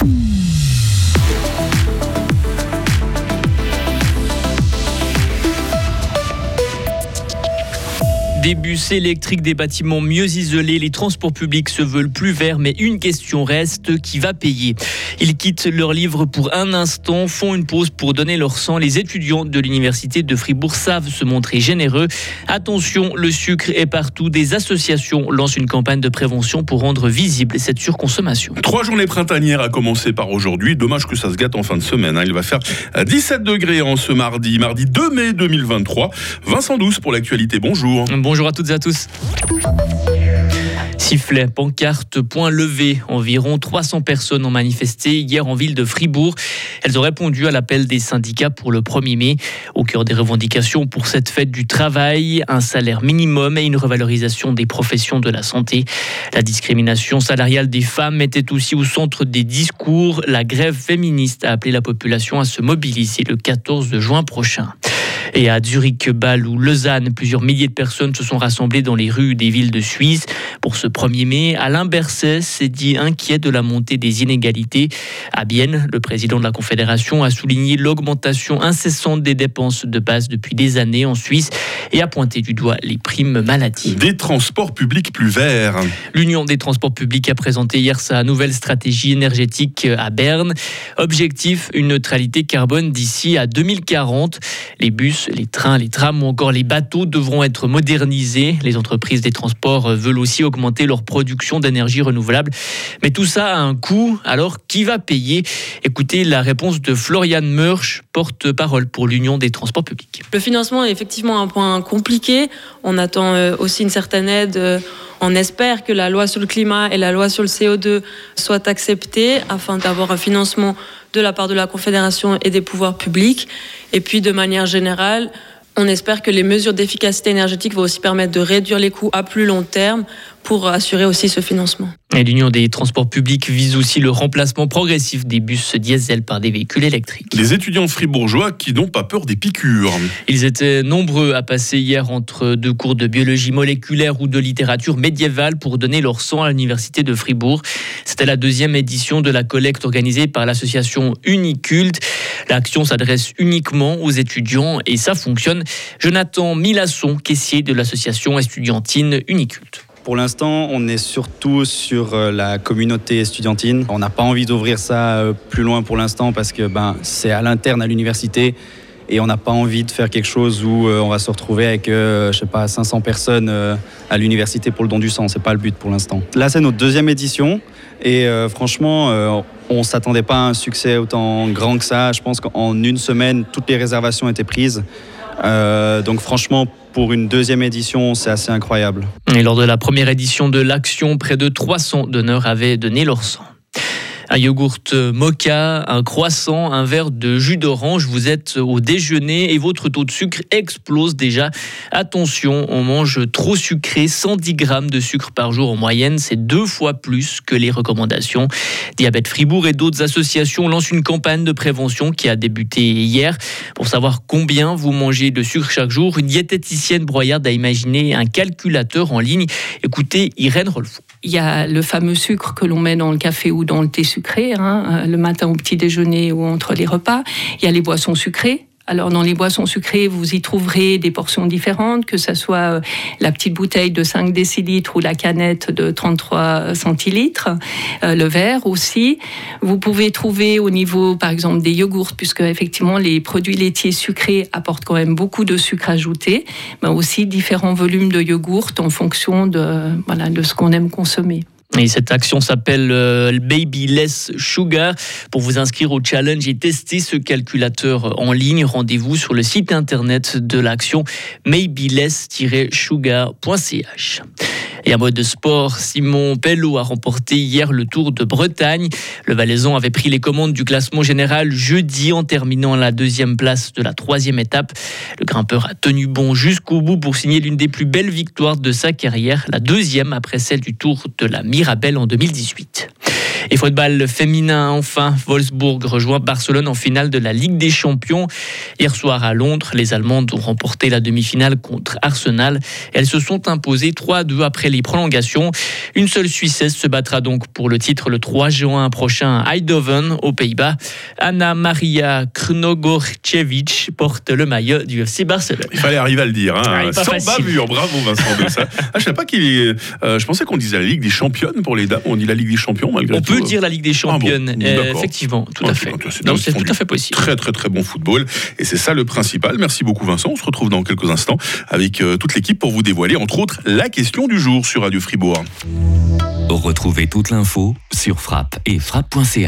Mm-hmm. Des bus électriques, des bâtiments mieux isolés, les transports publics se veulent plus verts, mais une question reste, qui va payer? Ils quittent leur livre pour un instant, font une pause pour donner leur sang. Les étudiants de l'université de Fribourg savent se montrer généreux. Attention, le sucre est partout. Des associations lancent une campagne de prévention pour rendre visible cette surconsommation. Trois journées printanières à commencer par aujourd'hui. Dommage que ça se gâte en fin de semaine. Hein. Il va faire 17 degrés en ce mardi, mardi 2 mai 2023. Vincent Douce pour l'actualité. Bonjour. Bonjour à toutes et à tous. Sifflet, pancarte, point levé. Environ 300 personnes ont manifesté hier en ville de Fribourg. Elles ont répondu à l'appel des syndicats pour le 1er mai. Au cœur des revendications pour cette fête du travail, un salaire minimum et une revalorisation des professions de la santé. La discrimination salariale des femmes était aussi au centre des discours. La grève féministe a appelé la population à se mobiliser le 14 juin prochain. Et à Zurich, Bâle ou Lausanne, plusieurs milliers de personnes se sont rassemblées dans les rues des villes de Suisse. Pour ce 1er mai, Alain Berset s'est dit inquiet de la montée des inégalités. À Bienne, le président de la Confédération a souligné l'augmentation incessante des dépenses de base depuis des années en Suisse et a pointé du doigt les primes maladie. Des transports publics plus verts. L'Union des transports publics a présenté hier sa nouvelle stratégie énergétique à Berne. Objectif, une neutralité carbone d'ici à 2040. Les bus les trains, les trams ou encore les bateaux devront être modernisés. Les entreprises des transports veulent aussi augmenter leur production d'énergie renouvelable. Mais tout ça a un coût. Alors, qui va payer? Écoutez la réponse de Florian Murch, porte-parole pour l'Union des transports publics. Le financement est effectivement un point compliqué. On attend euh, aussi une certaine aide. Euh, on espère que la loi sur le climat et la loi sur le CO2 soient acceptées afin d'avoir un financement de la part de la Confédération et des pouvoirs publics. Et puis, de manière générale, on espère que les mesures d'efficacité énergétique vont aussi permettre de réduire les coûts à plus long terme pour assurer aussi ce financement. l'Union des transports publics vise aussi le remplacement progressif des bus diesel par des véhicules électriques. Les étudiants fribourgeois qui n'ont pas peur des piqûres. Ils étaient nombreux à passer hier entre deux cours de biologie moléculaire ou de littérature médiévale pour donner leur sang à l'université de Fribourg. C'était la deuxième édition de la collecte organisée par l'association Uniculte. L'action s'adresse uniquement aux étudiants et ça fonctionne. Jonathan Milasson, caissier de l'association estudiantine Uniculte. Pour l'instant, on est surtout sur euh, la communauté estudiantine. On n'a pas envie d'ouvrir ça euh, plus loin pour l'instant parce que ben, c'est à l'interne à l'université et on n'a pas envie de faire quelque chose où euh, on va se retrouver avec, je sais pas, 500 personnes à l'université pour le don du sang. C'est pas le but pour l'instant. Là, c'est notre deuxième édition et franchement, on s'attendait pas à un succès autant grand que ça. Je pense qu'en une semaine, toutes les réservations étaient prises. donc franchement, pour une deuxième édition, c'est assez incroyable. Et lors de la première édition de l'action, près de 300 donneurs avaient donné leur sang un yogourt mocha, un croissant, un verre de jus d'orange. Vous êtes au déjeuner et votre taux de sucre explose déjà. Attention, on mange trop sucré, 110 grammes de sucre par jour en moyenne, c'est deux fois plus que les recommandations. Diabète Fribourg et d'autres associations lancent une campagne de prévention qui a débuté hier. Pour savoir combien vous mangez de sucre chaque jour, une diététicienne broyarde a imaginé un calculateur en ligne. Écoutez Irène Rolfo. Il y a le fameux sucre que l'on met dans le café ou dans le thé sucré, hein, euh, le matin au petit déjeuner ou entre les repas. Il y a les boissons sucrées. Alors dans les boissons sucrées, vous y trouverez des portions différentes, que ce soit euh, la petite bouteille de 5 décilitres ou la canette de 33 centilitres, euh, le verre aussi. Vous pouvez trouver au niveau, par exemple, des yogourts, puisque effectivement les produits laitiers sucrés apportent quand même beaucoup de sucre ajouté, mais aussi différents volumes de yogourts en fonction de, voilà, de ce qu'on aime consommer. Et cette action s'appelle euh, Baby Less Sugar. Pour vous inscrire au challenge et tester ce calculateur en ligne, rendez-vous sur le site internet de l'action maybeless-sugar.ch. Et en mode sport, Simon Pello a remporté hier le Tour de Bretagne. Le Valaisan avait pris les commandes du classement général jeudi en terminant la deuxième place de la troisième étape. Le grimpeur a tenu bon jusqu'au bout pour signer l'une des plus belles victoires de sa carrière, la deuxième après celle du Tour de la Mire. Mirabel en 2018. Et football féminin, enfin, Wolfsburg rejoint Barcelone en finale de la Ligue des Champions. Hier soir à Londres, les Allemandes ont remporté la demi-finale contre Arsenal. Elles se sont imposées 3-2 après les prolongations. Une seule Suissesse se battra donc pour le titre le 3 juin prochain à Eindhoven, aux Pays-Bas. Anna Maria Krnogorcevic porte le maillot du FC Barcelone. Il fallait arriver à le dire, hein. Ah, sans facile. bavure. Bravo Vincent de ça. Ah, je sais pas qu'il est. euh, je pensais qu'on disait la Ligue des Championnes pour les dames. On dit la Ligue des Champions malgré On tout. peut dire la Ligue des Championnes, Ah bon, euh, effectivement, tout à fait. donc c'est tout à fait possible. Très très très bon football et c'est ça le principal. Merci beaucoup Vincent. On se retrouve dans quelques instants avec euh, toute l'équipe pour vous dévoiler entre autres la question du jour sur Radio Fribourg. Retrouvez toute l'info sur frappe et frappe.ch.